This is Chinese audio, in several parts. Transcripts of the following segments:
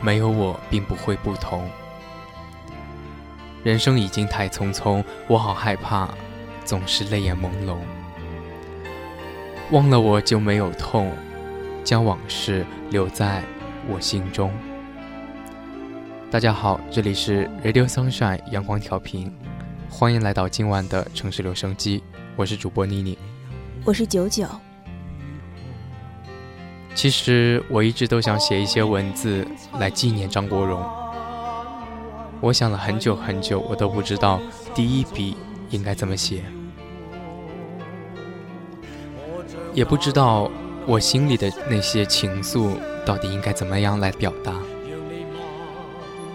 没有我，并不会不同。人生已经太匆匆，我好害怕，总是泪眼朦胧。忘了我就没有痛，将往事留在我心中。大家好，这里是 Radio Sunshine 阳光调频，欢迎来到今晚的城市留声机，我是主播妮妮，我是九九。其实我一直都想写一些文字来纪念张国荣，我想了很久很久，我都不知道第一笔应该怎么写，也不知道我心里的那些情愫到底应该怎么样来表达。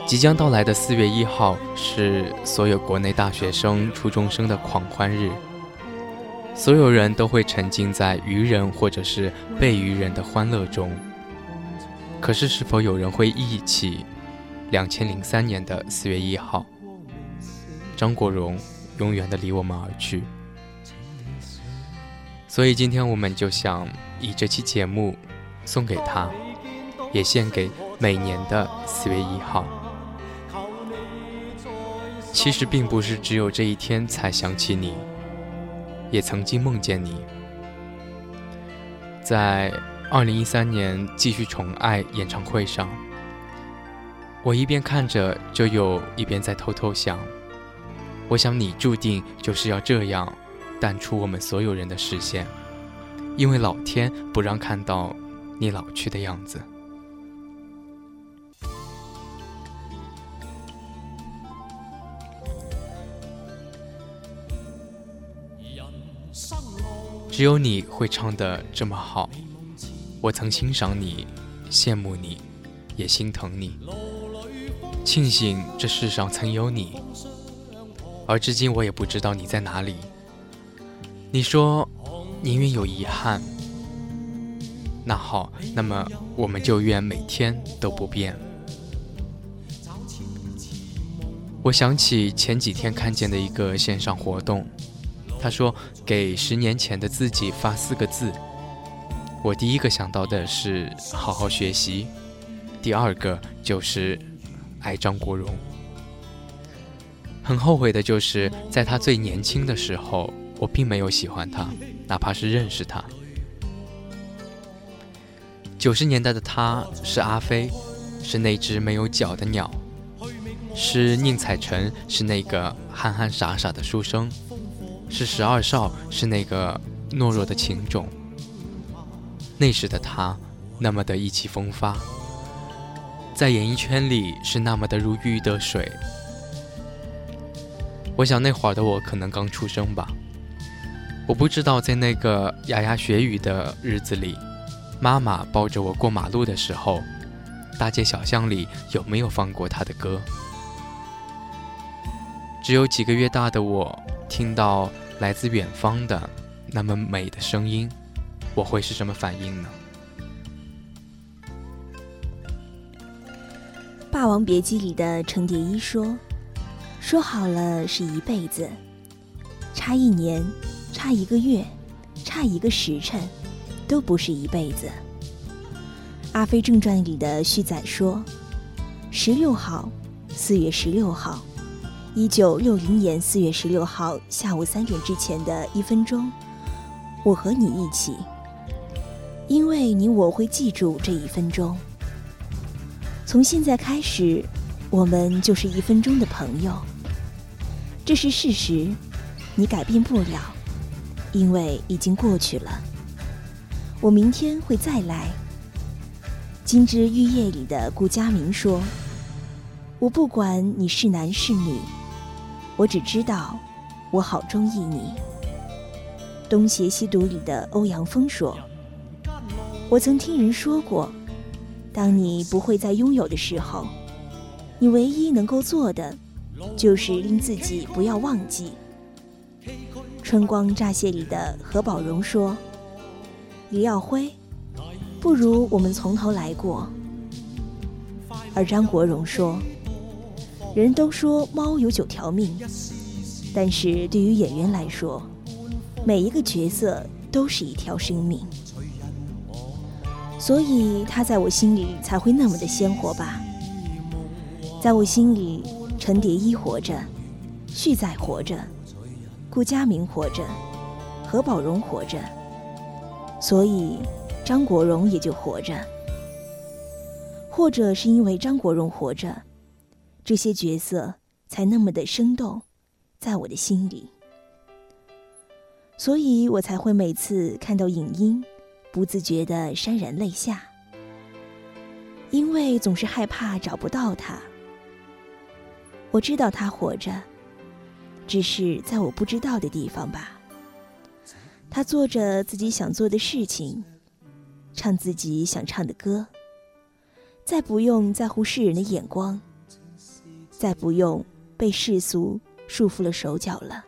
即将到来的四月一号是所有国内大学生、初中生的狂欢日，所有人都会沉浸在愚人或者是被愚人的欢乐中。可是，是否有人会忆起两千零三年的四月一号，张国荣永远的离我们而去？所以，今天我们就想以这期节目送给他，也献给每年的四月一号。其实并不是只有这一天才想起你，也曾经梦见你。在二零一三年《继续宠爱》演唱会上，我一边看着就有一边在偷偷想：我想你注定就是要这样淡出我们所有人的视线，因为老天不让看到你老去的样子。只有你会唱得这么好，我曾欣赏你，羡慕你，也心疼你，庆幸这世上曾有你，而至今我也不知道你在哪里。你说宁愿有遗憾，那好，那么我们就愿每天都不变。我想起前几天看见的一个线上活动。他说：“给十年前的自己发四个字。”我第一个想到的是好好学习，第二个就是爱张国荣。很后悔的就是在他最年轻的时候，我并没有喜欢他，哪怕是认识他。九十年代的他是阿飞，是那只没有脚的鸟；是宁采臣，是那个憨憨傻傻的书生。是十二少，是那个懦弱的情种。那时的他，那么的意气风发，在演艺圈里是那么的如鱼得水。我想那会儿的我可能刚出生吧。我不知道在那个牙牙学语的日子里，妈妈抱着我过马路的时候，大街小巷里有没有放过他的歌。只有几个月大的我。听到来自远方的那么美的声音，我会是什么反应呢？《霸王别姬》里的程蝶衣说：“说好了是一辈子，差一年，差一个月，差一个时辰，都不是一辈子。”《阿飞正传》里的旭仔说：“十六号，四月十六号。”一九六零年四月十六号下午三点之前的一分钟，我和你一起，因为你我会记住这一分钟。从现在开始，我们就是一分钟的朋友。这是事实，你改变不了，因为已经过去了。我明天会再来。金枝玉叶里的顾佳明说：“我不管你是男是女。”我只知道，我好中意你。东邪西毒里的欧阳锋说：“我曾听人说过，当你不会再拥有的时候，你唯一能够做的，就是令自己不要忘记。《春光乍泄》里的何宝荣说：“李耀辉，不如我们从头来过。”而张国荣说：“人都说猫有九条命，但是对于演员来说，每一个角色都是一条生命，所以他在我心里才会那么的鲜活吧。在我心里，陈蝶衣活着，旭仔活着。”顾佳明活着，何宝荣活着，所以张国荣也就活着。或者是因为张国荣活着，这些角色才那么的生动，在我的心里，所以我才会每次看到影音，不自觉的潸然泪下，因为总是害怕找不到他。我知道他活着。只是在我不知道的地方吧。他做着自己想做的事情，唱自己想唱的歌，再不用在乎世人的眼光，再不用被世俗束缚了手脚了。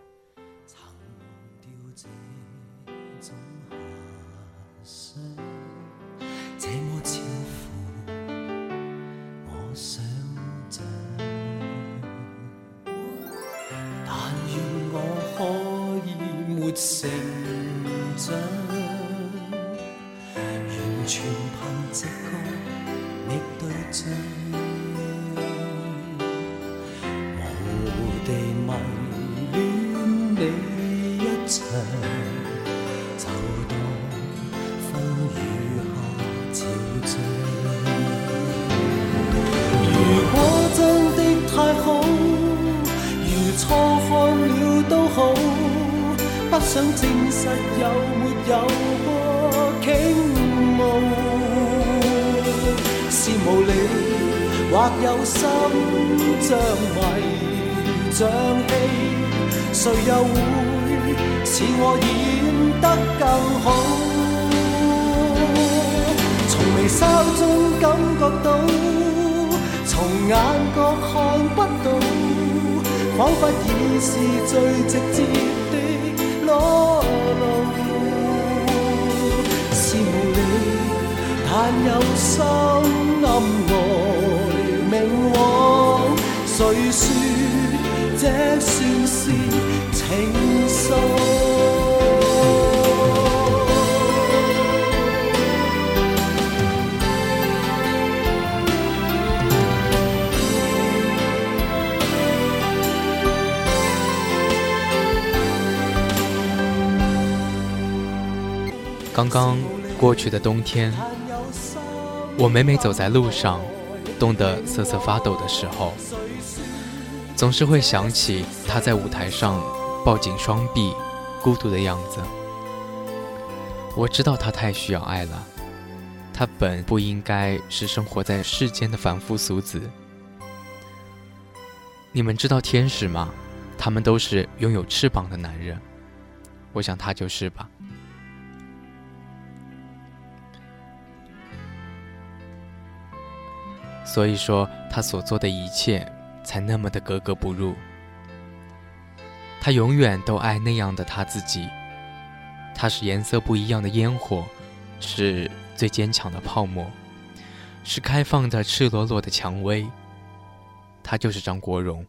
仿佛已是最直接的。裸露是无理，但有心暗来明往。谁说这算是情愫？刚刚过去的冬天，我每每走在路上，冻得瑟瑟发抖的时候，总是会想起他在舞台上抱紧双臂、孤独的样子。我知道他太需要爱了，他本不应该是生活在世间的凡夫俗子。你们知道天使吗？他们都是拥有翅膀的男人，我想他就是吧。所以说，他所做的一切才那么的格格不入。他永远都爱那样的他自己。他是颜色不一样的烟火，是最坚强的泡沫，是开放的赤裸裸的蔷薇。他就是张国荣。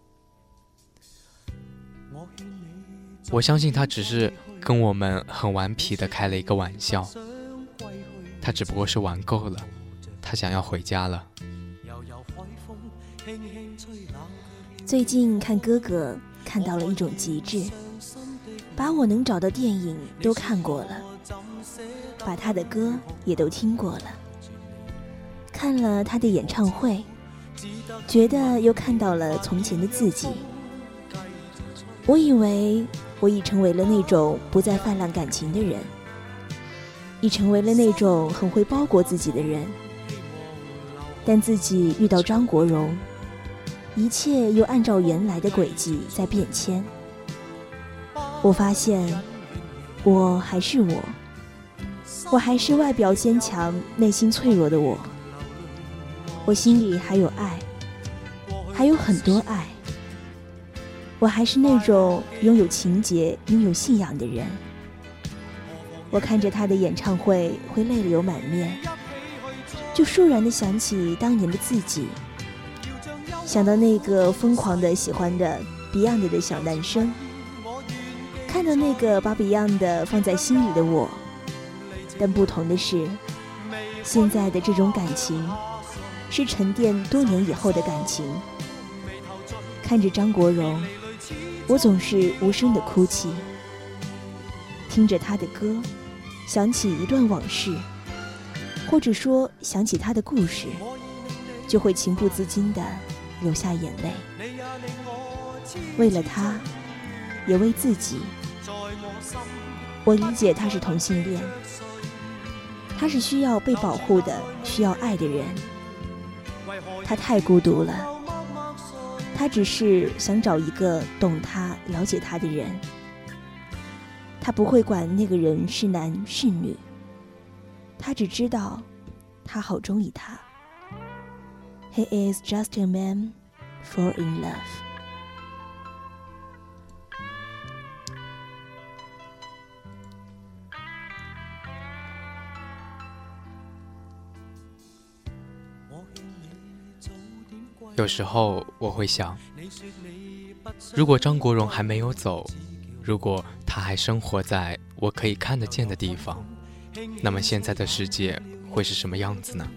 我相信他只是跟我们很顽皮的开了一个玩笑。他只不过是玩够了，他想要回家了。最近看哥哥，看到了一种极致，把我能找的电影都看过了，把他的歌也都听过了，看了他的演唱会，觉得又看到了从前的自己。我以为我已成为了那种不再泛滥感情的人，已成为了那种很会包裹自己的人，但自己遇到张国荣。一切又按照原来的轨迹在变迁。我发现，我还是我，我还是外表坚强、内心脆弱的我。我心里还有爱，还有很多爱。我还是那种拥有情节、拥有信仰的人。我看着他的演唱会会泪流满面，就倏然的想起当年的自己，想到那个疯狂的喜欢的 Beyond 的小男生，看到那个把 Beyond 放在心里的我。但不同的是，现在的这种感情是沉淀多年以后的感情。看着张国荣。我总是无声的哭泣，听着他的歌，想起一段往事，或者说想起他的故事，就会情不自禁的流下眼泪。为了他，也为自己。我理解他是同性恋，他是需要被保护的、需要爱的人。他太孤独了。他只是想找一个懂他、了解他的人。他不会管那个人是男是女，他只知道他好中意他。He is just a man fall in love。有时候我会想，如果张国荣还没有走，如果他还生活在我可以看得见的地方，那么现在的世界会是什么样子呢？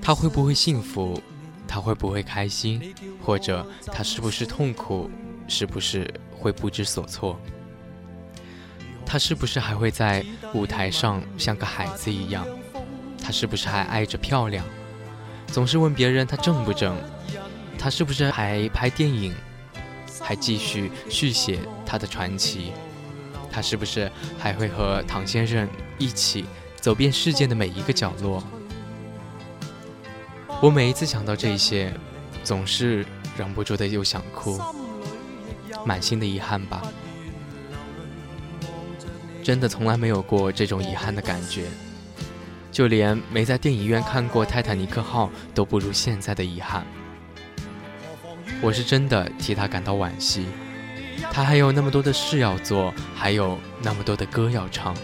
他会不会幸福？他会不会开心？或者他是不是痛苦？是不是会不知所措？他是不是还会在舞台上像个孩子一样？他是不是还爱着漂亮？总是问别人他正不正，他是不是还拍电影，还继续续写他的传奇，他是不是还会和唐先生一起走遍世界的每一个角落？我每一次想到这些，总是忍不住的又想哭，满心的遗憾吧，真的从来没有过这种遗憾的感觉。就连没在电影院看过《泰坦尼克号》都不如现在的遗憾。我是真的替他感到惋惜，他还有那么多的事要做，还有那么多的歌要唱，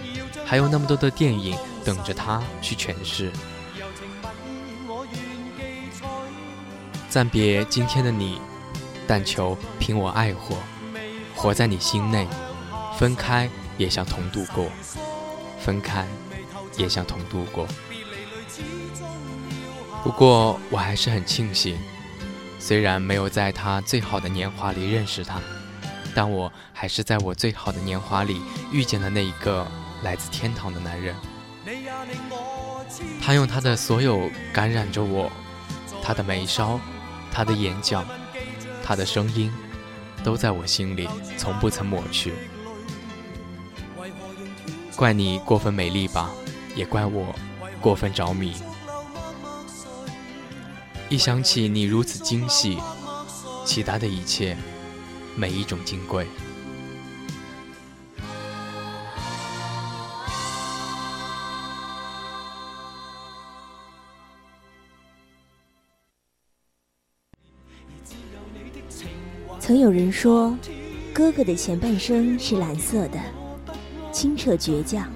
还有那么多的电影等着他去诠释。暂别今天的你，但求凭我爱火，活在你心内。分开也想同度过，分开。也想同度过，不过我还是很庆幸，虽然没有在他最好的年华里认识他，但我还是在我最好的年华里遇见了那一个来自天堂的男人。他用他的所有感染着我，他的眉梢，他的眼角，他的声音，都在我心里从不曾抹去。怪你过分美丽吧。也怪我过分着迷，一想起你如此精细，其他的一切，每一种金贵。曾有人说，哥哥的前半生是蓝色的，清澈倔强。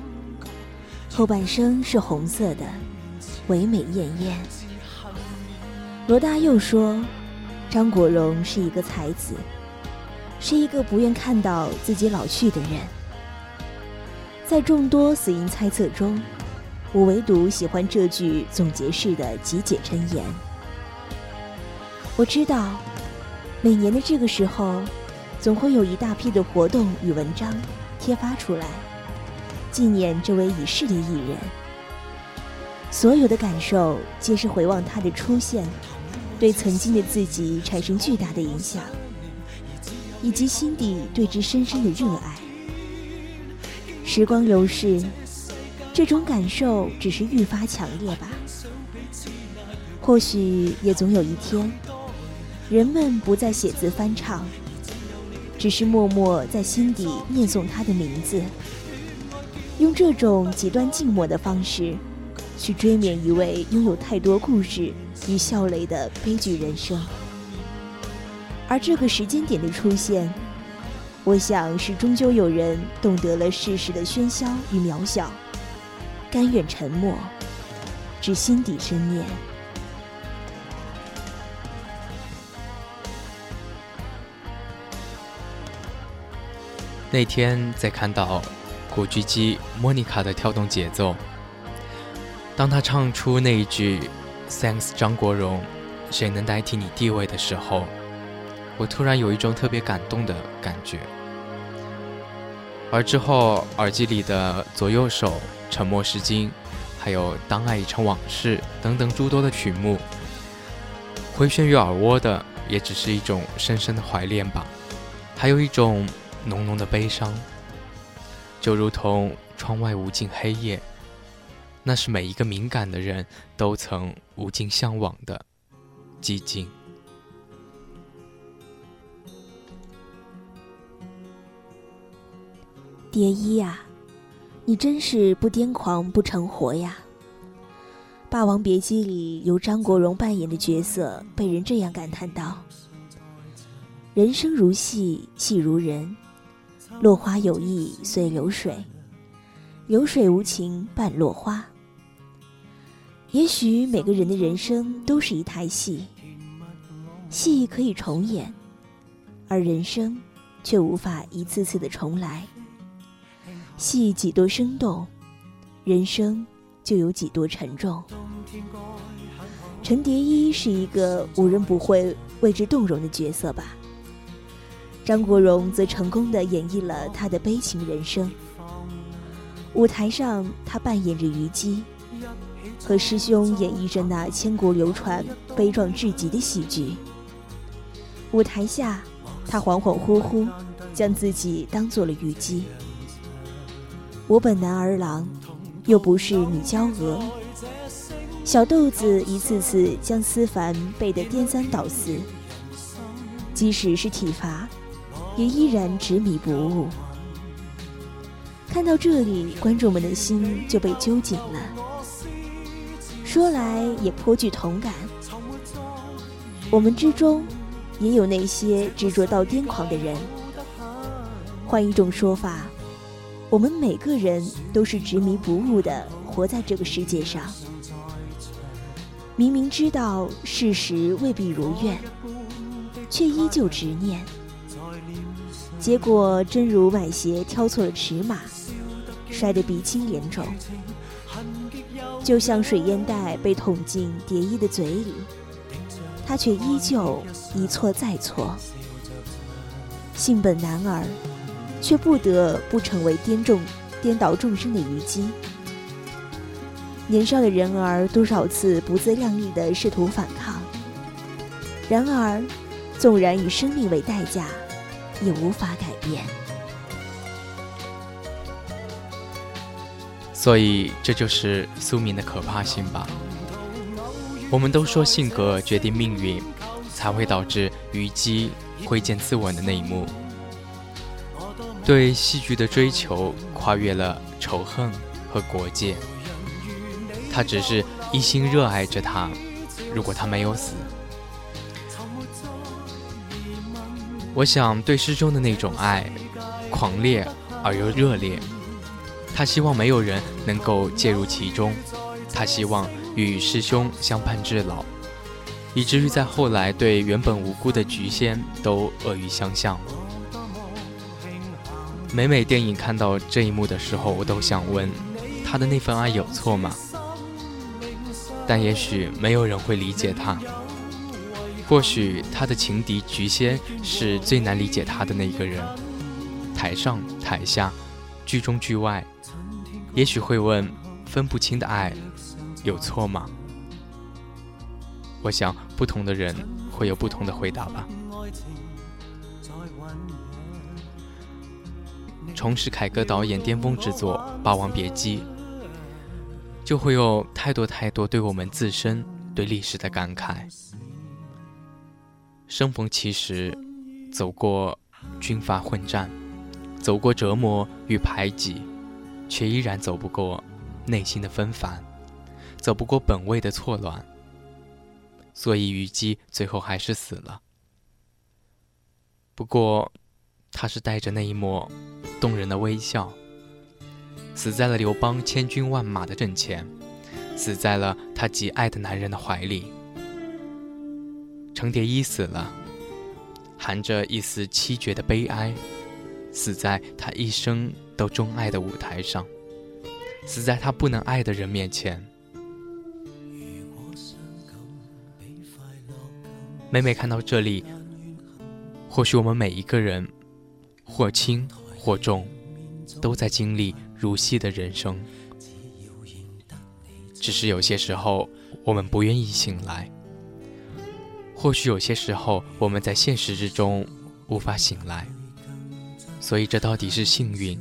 后半生是红色的，唯美艳艳。罗大佑说，张国荣是一个才子，是一个不愿看到自己老去的人。在众多死因猜测中，我唯独喜欢这句总结式的极简箴言。我知道，每年的这个时候，总会有一大批的活动与文章贴发出来。纪念这位已逝的艺人，所有的感受皆是回望他的出现，对曾经的自己产生巨大的影响，以及心底对之深深的热爱。时光流逝，这种感受只是愈发强烈吧。或许也总有一天，人们不再写字翻唱，只是默默在心底念诵他的名字。用这种极端静默的方式，去追缅一位拥有太多故事与笑泪的悲剧人生。而这个时间点的出现，我想是终究有人懂得了世事的喧嚣与渺小，甘愿沉默，至心底深念。那天在看到古巨基莫妮卡的跳动节奏，当他唱出那一句 “Thanks 张国荣，谁能代替你地位”的时候，我突然有一种特别感动的感觉。而之后耳机里的左右手、沉默是金，还有当爱已成往事等等诸多的曲目，回旋于耳蜗的也只是一种深深的怀恋吧，还有一种。浓浓的悲伤，就如同窗外无尽黑夜，那是每一个敏感的人都曾无尽向往的寂静。蝶衣呀，你真是不癫狂不成活呀！《霸王别姬》里由张国荣扮演的角色，被人这样感叹道：“人生如戏，戏如人。”落花有意随流水，流水无情伴落花。也许每个人的人生都是一台戏，戏可以重演，而人生却无法一次次的重来。戏几多生动，人生就有几多沉重。陈蝶衣是一个无人不会为之动容的角色吧。张国荣则成功的演绎了他的悲情人生。舞台上，他扮演着虞姬，和师兄演绎着那千古流传、悲壮至极的喜剧。舞台下，他恍恍惚惚将自己当做了虞姬。我本男儿郎，又不是女娇娥。小豆子一次次将思凡背得颠三倒四，即使是体罚。也依然执迷不悟。看到这里，观众们的心就被揪紧了。说来也颇具同感。我们之中，也有那些执着到癫狂的人。换一种说法，我们每个人都是执迷不悟的活在这个世界上。明明知道事实未必如愿，却依旧执念。结果真如买鞋挑错了尺码，摔得鼻青脸肿。就像水烟袋被捅进蝶衣的嘴里，他却依旧一错再错。性本男儿，却不得不成为颠众颠倒众生的虞姬。年少的人儿多少次不自量力地试图反抗，然而，纵然以生命为代价。也无法改变，所以这就是宿命的可怕性吧。我们都说性格决定命运，才会导致虞姬挥剑自刎的那一幕。对戏剧的追求跨越了仇恨和国界，他只是一心热爱着他。如果他没有死。我想对师兄的那种爱，狂烈而又热烈。他希望没有人能够介入其中，他希望与师兄相伴至老，以至于在后来对原本无辜的菊仙都恶语相向。每每电影看到这一幕的时候，我都想问：他的那份爱有错吗？但也许没有人会理解他。或许他的情敌菊仙是最难理解他的那个人，台上台下，剧中剧外，也许会问：分不清的爱有错吗？我想不同的人会有不同的回答吧。重拾凯歌导演巅峰之作《霸王别姬》，就会有太多太多对我们自身、对历史的感慨。生逢其时，走过军阀混战，走过折磨与排挤，却依然走不过内心的纷繁，走不过本位的错乱，所以虞姬最后还是死了。不过，他是带着那一抹动人的微笑，死在了刘邦千军万马的阵前，死在了他极爱的男人的怀里。程蝶衣死了，含着一丝凄绝的悲哀，死在他一生都钟爱的舞台上，死在他不能爱的人面前。每每看到这里，或许我们每一个人，或轻或重，都在经历如戏的人生，只是有些时候我们不愿意醒来。或许有些时候，我们在现实之中无法醒来，所以这到底是幸运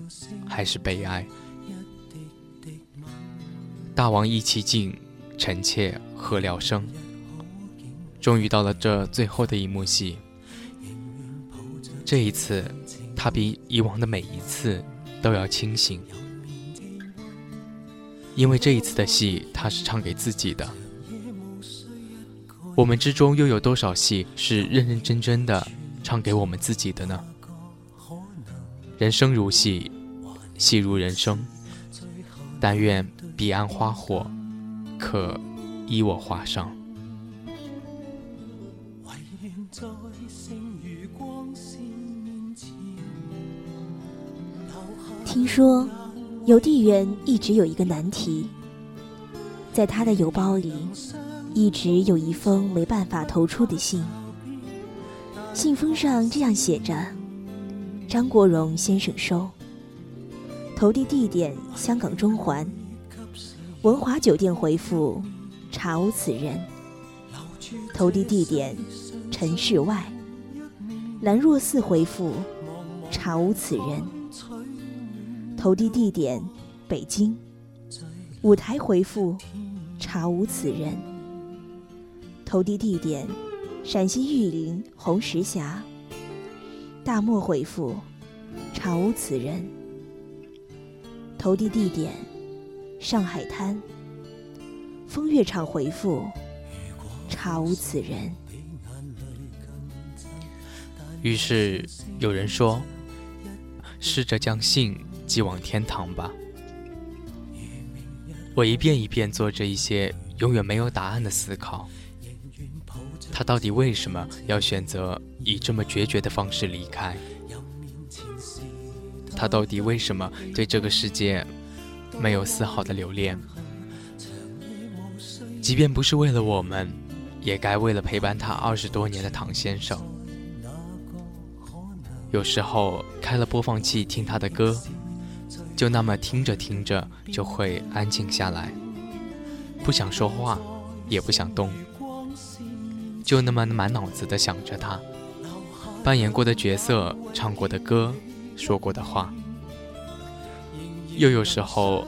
还是悲哀？大王意气尽，臣妾何聊生？终于到了这最后的一幕戏，这一次，他比以往的每一次都要清醒，因为这一次的戏，他是唱给自己的。我们之中又有多少戏是认认真真的唱给我们自己的呢？人生如戏，戏如人生。但愿彼岸花火，可依我画上。听说邮递员一直有一个难题，在他的邮包里。一直有一封没办法投出的信，信封上这样写着：“张国荣先生收，投递地点香港中环，文华酒店回复查无此人，投递地点城市外，兰若寺回复查无此人，投递地点北京，舞台回复查无此人。”投递地点：陕西玉林红石峡。大漠回复：查无此人。投递地点：上海滩。风月场回复：查无此人。于是有人说：“试着将信寄往天堂吧。”我一遍一遍做着一些永远没有答案的思考。他到底为什么要选择以这么决绝的方式离开？他到底为什么对这个世界没有丝毫的留恋？即便不是为了我们，也该为了陪伴他二十多年的唐先生。有时候开了播放器听他的歌，就那么听着听着就会安静下来，不想说话，也不想动。就那么满脑子的想着他扮演过的角色、唱过的歌、说过的话，又有时候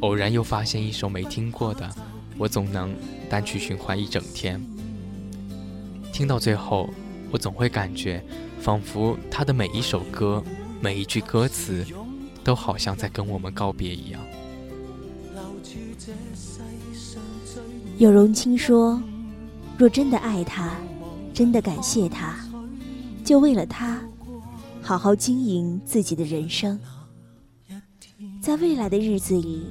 偶然又发现一首没听过的，我总能单曲循环一整天。听到最后，我总会感觉，仿佛他的每一首歌、每一句歌词，都好像在跟我们告别一样。有容青说。若真的爱他，真的感谢他，就为了他，好好经营自己的人生，在未来的日子里，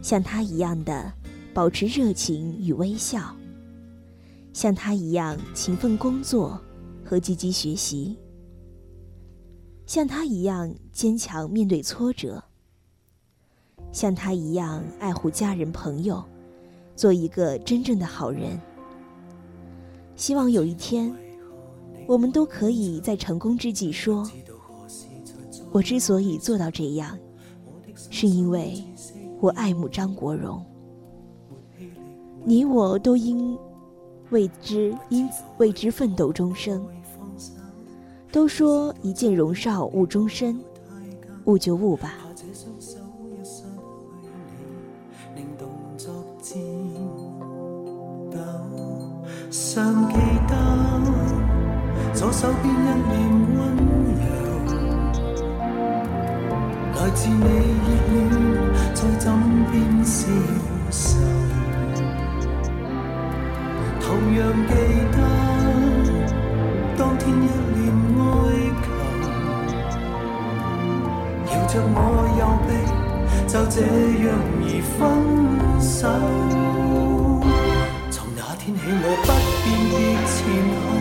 像他一样的保持热情与微笑，像他一样勤奋工作和积极学习，像他一样坚强面对挫折，像他一样爱护家人朋友，做一个真正的好人。希望有一天，我们都可以在成功之际说：“我之所以做到这样，是因为我爱慕张国荣。你我都应为之因为之奋斗终生。都说一见荣少误终身，误就误吧。”尚记得左手边一脸温柔，来自你热恋在枕边消愁。同样记得当天一脸哀求，摇着我右臂，就这样而分手。天起，我不辨别前后，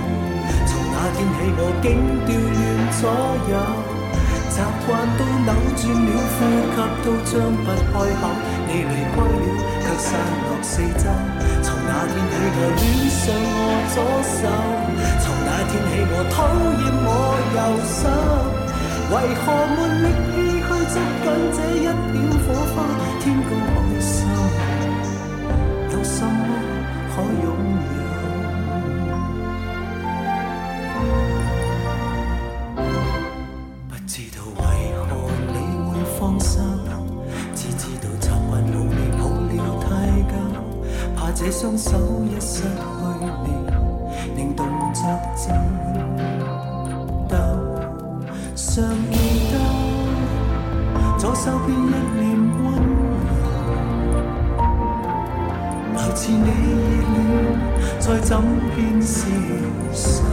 从那天起，我竟调乱左右。习惯都扭转了，呼吸都张不开口。你离开了，却散落四周。从那天起，我恋上我左手；从那天起，我讨厌我右手。为何没力气去捉紧这一点火花？天高这双手一失去你，令动作颤抖。尚记得左手边一脸温柔，来自你热恋，再怎变消瘦。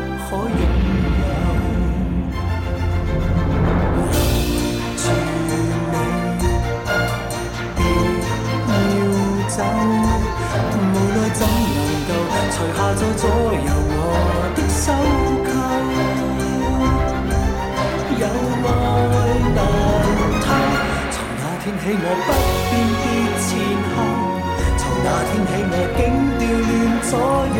可拥有？留住你，别要走。无奈怎能够除下再左右我的手扣？有爱难偷。天起我不辨别前后，从那天起我竟调乱左右，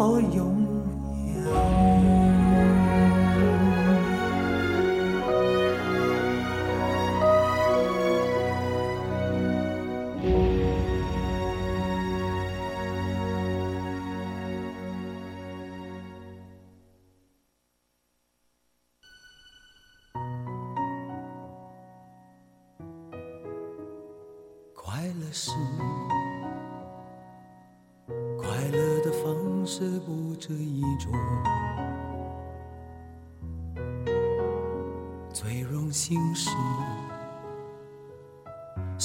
我有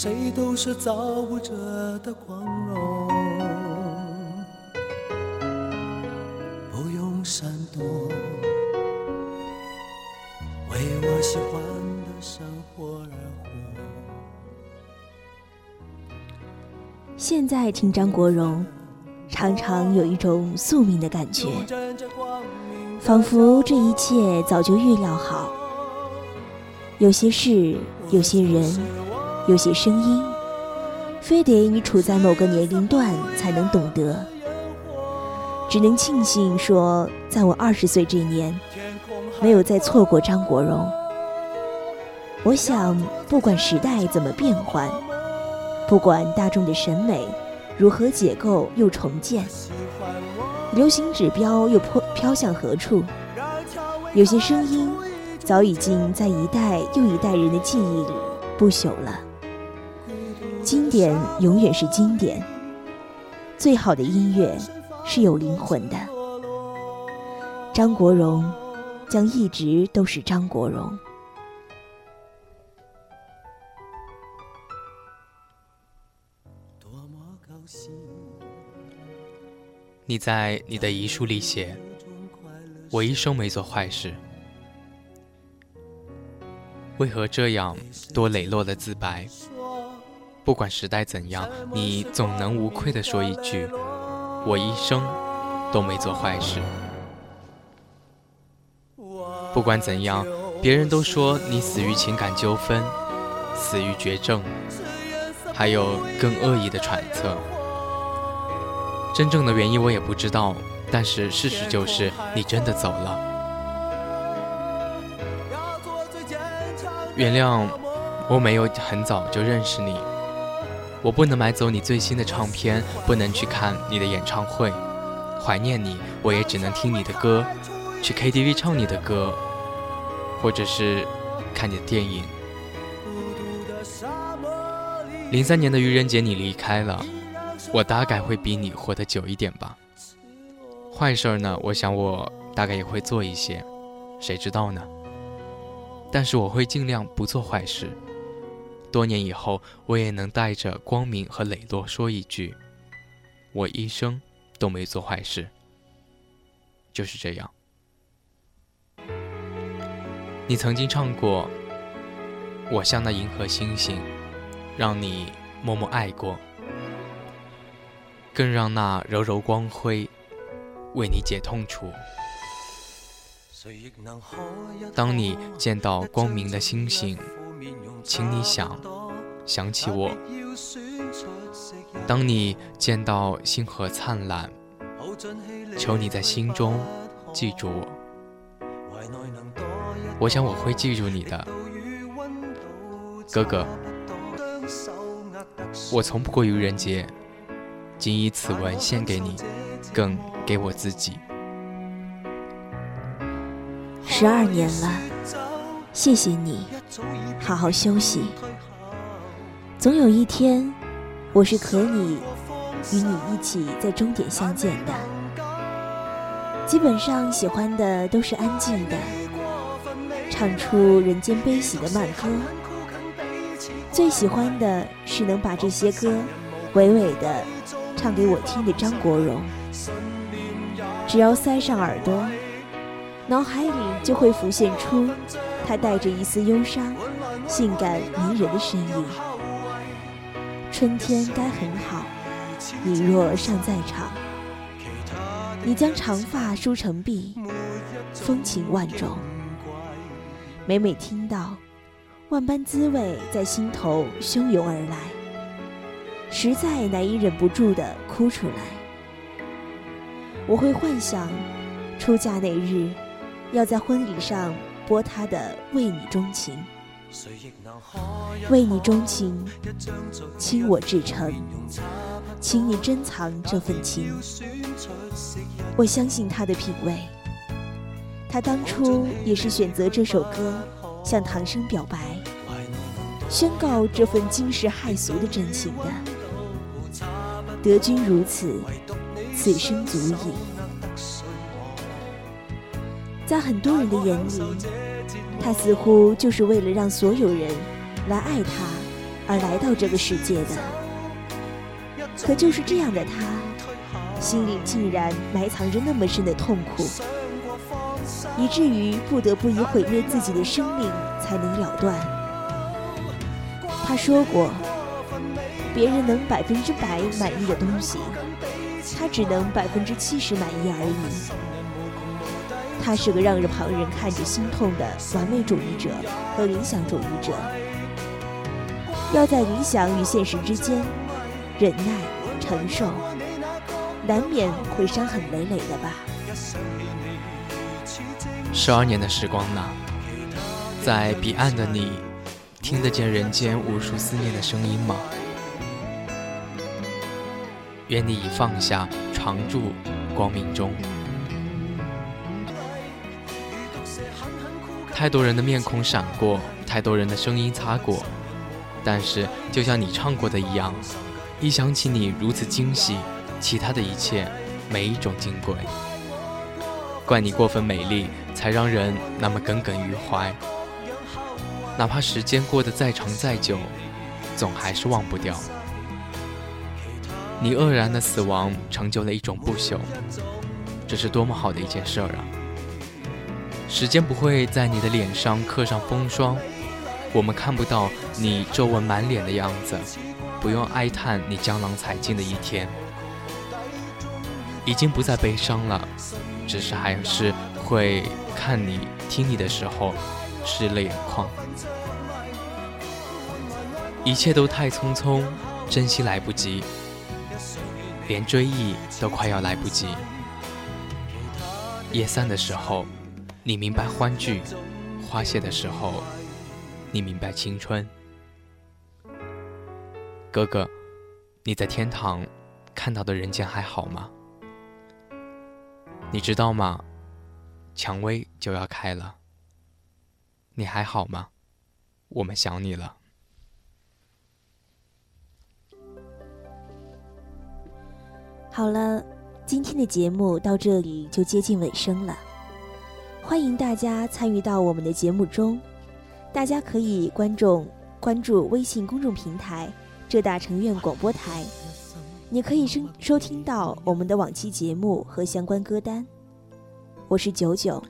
谁都是造物者的光荣，不用闪躲，为我喜欢的生活而活。现在听张国荣，常常有一种宿命的感觉，仿佛这一切早就预料好。有些事，有些人，有些声音，非得你处在某个年龄段才能懂得。只能庆幸说，在我二十岁这年，没有再错过张国荣。我想，不管时代怎么变换。不管大众的审美如何解构又重建，流行指标又飘飘向何处？有些声音早已经在一代又一代人的记忆里不朽了。经典永远是经典，最好的音乐是有灵魂的。张国荣将一直都是张国荣。你在你的遗书里写：「我一生没做坏事，为何这样多磊落的自白？」不管时代怎样，你总能无愧地说一句：“我一生都没做坏事。”不管怎样，别人都说你死于情感纠纷，死于绝症，还有更恶意的揣测。真正的原因我也不知道，但是事实就是你真的走了。原谅，我没有很早就认识你，我不能买走你最新的唱片，不能去看你的演唱会，怀念你，我也只能听你的歌，去 KTV 唱你的歌，或者是看你的电影。零三年的愚人节你离开了。我大概会比你活得久一点吧。坏事儿呢，我想我大概也会做一些，谁知道呢？但是我会尽量不做坏事。多年以后，我也能带着光明和磊落说一句：我一生都没做坏事。就是这样。你曾经唱过：“我像那银河星星，让你默默爱过。”更让那柔柔光辉为你解痛楚。当你见到光明的星星，请你想想起我；当你见到星河灿烂，求你在心中记住我。我想我会记住你的，哥哥。我从不过愚人节。仅以此文献给你，更给我自己。十二年了，谢谢你，好好休息。总有一天，我是可以与你一起在终点相见的。基本上喜欢的都是安静的，唱出人间悲喜的慢歌。最喜欢的是能把这些歌娓娓的。唱给我听的张国荣，只要塞上耳朵，脑海里就会浮现出他带着一丝忧伤、性感迷人的身影。春天该很好，你若尚在场，你将长发梳成鬓，风情万种。每每听到，万般滋味在心头汹涌而来。实在难以忍不住的哭出来。我会幻想，出嫁那日，要在婚礼上播他的《为你钟情》，为你钟情，倾我至诚，请你珍藏这份情。我相信他的品味，他当初也是选择这首歌向唐僧表白，宣告这份惊世骇俗的真情的。得君如此，此生足矣。在很多人的眼里，他似乎就是为了让所有人来爱他而来到这个世界的。可就是这样的他，心里竟然埋藏着那么深的痛苦，以至于不得不以毁灭自己的生命才能了断。他说过。别人能百分之百满意的东西，他只能百分之七十满意而已。他是个让人旁人看着心痛的完美主义者和理想主义者，要在理想与现实之间忍耐承受，难免会伤痕累累的吧。十二年的时光呐，在彼岸的你，听得见人间无数思念的声音吗？愿你已放下，常驻光明中。太多人的面孔闪过，太多人的声音擦过，但是就像你唱过的一样，一想起你如此惊喜，其他的一切每一种金贵。怪你过分美丽，才让人那么耿耿于怀。哪怕时间过得再长再久，总还是忘不掉。你愕然的死亡成就了一种不朽，这是多么好的一件事儿啊！时间不会在你的脸上刻上风霜，我们看不到你皱纹满脸的样子，不用哀叹你江郎才尽的一天，已经不再悲伤了，只是还是会看你、听你的时候湿了眼眶。一切都太匆匆，珍惜来不及，连追忆都快要来不及。夜散的时候，你明白欢聚；花谢的时候，你明白青春。哥哥，你在天堂看到的人间还好吗？你知道吗？蔷薇就要开了。你还好吗？我们想你了。好了，今天的节目到这里就接近尾声了。欢迎大家参与到我们的节目中，大家可以关注关注微信公众平台“浙大成院广播台”，你可以收收听到我们的往期节目和相关歌单。我是九九，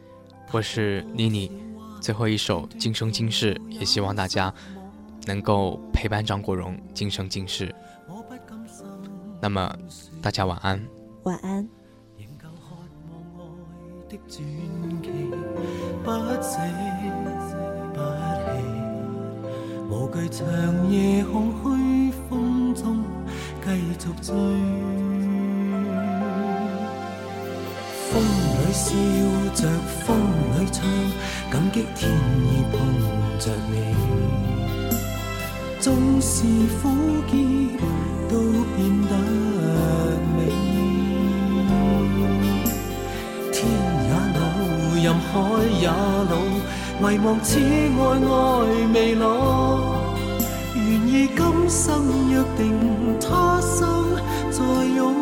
我是妮妮。最后一首《今生今世》，也希望大家能够陪伴张国荣今生今世。那么。大家晚安。晚安。无惧长夜空虚风中继续追，风里笑着，风里唱，感激天意碰着你，纵是苦涩任海也老，唯望此爱爱未老。愿意今生约定，他生再拥。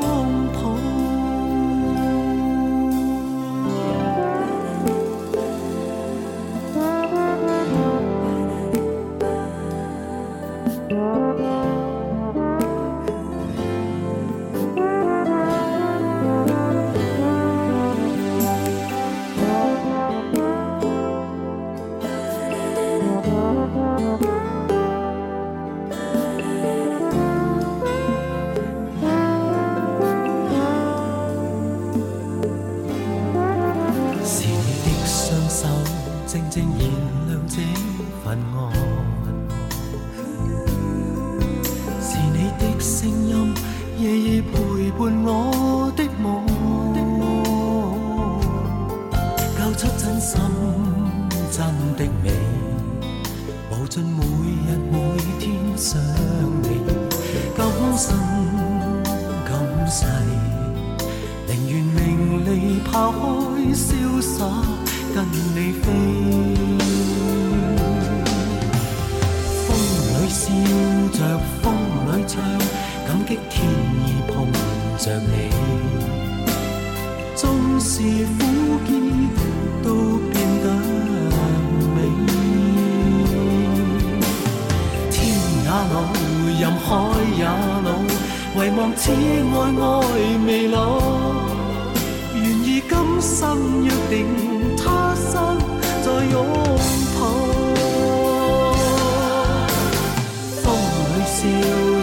笑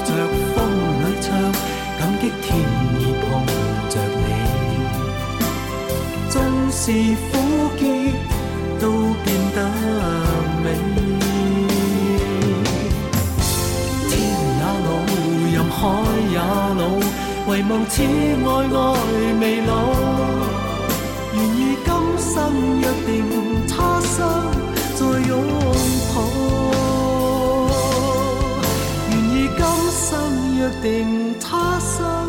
着，风里唱，感激天意碰着你。纵是苦涩，都变得美。天也老，任海也老。唯望此爱爱未老，愿意今生约定，他生再拥约定，他生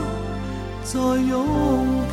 再拥抱。